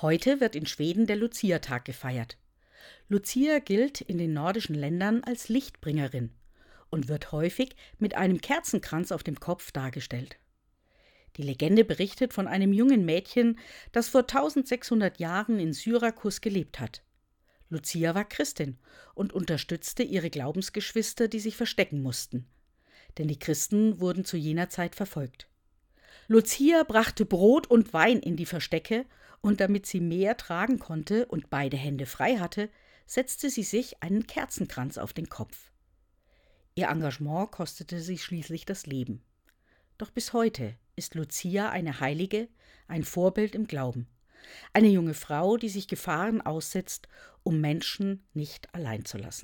Heute wird in Schweden der Lucia-Tag gefeiert. Lucia gilt in den nordischen Ländern als Lichtbringerin und wird häufig mit einem Kerzenkranz auf dem Kopf dargestellt. Die Legende berichtet von einem jungen Mädchen, das vor 1600 Jahren in Syrakus gelebt hat. Lucia war Christin und unterstützte ihre Glaubensgeschwister, die sich verstecken mussten. Denn die Christen wurden zu jener Zeit verfolgt. Lucia brachte Brot und Wein in die Verstecke, und damit sie mehr tragen konnte und beide Hände frei hatte, setzte sie sich einen Kerzenkranz auf den Kopf. Ihr Engagement kostete sie schließlich das Leben. Doch bis heute ist Lucia eine Heilige, ein Vorbild im Glauben. Eine junge Frau, die sich Gefahren aussetzt, um Menschen nicht allein zu lassen.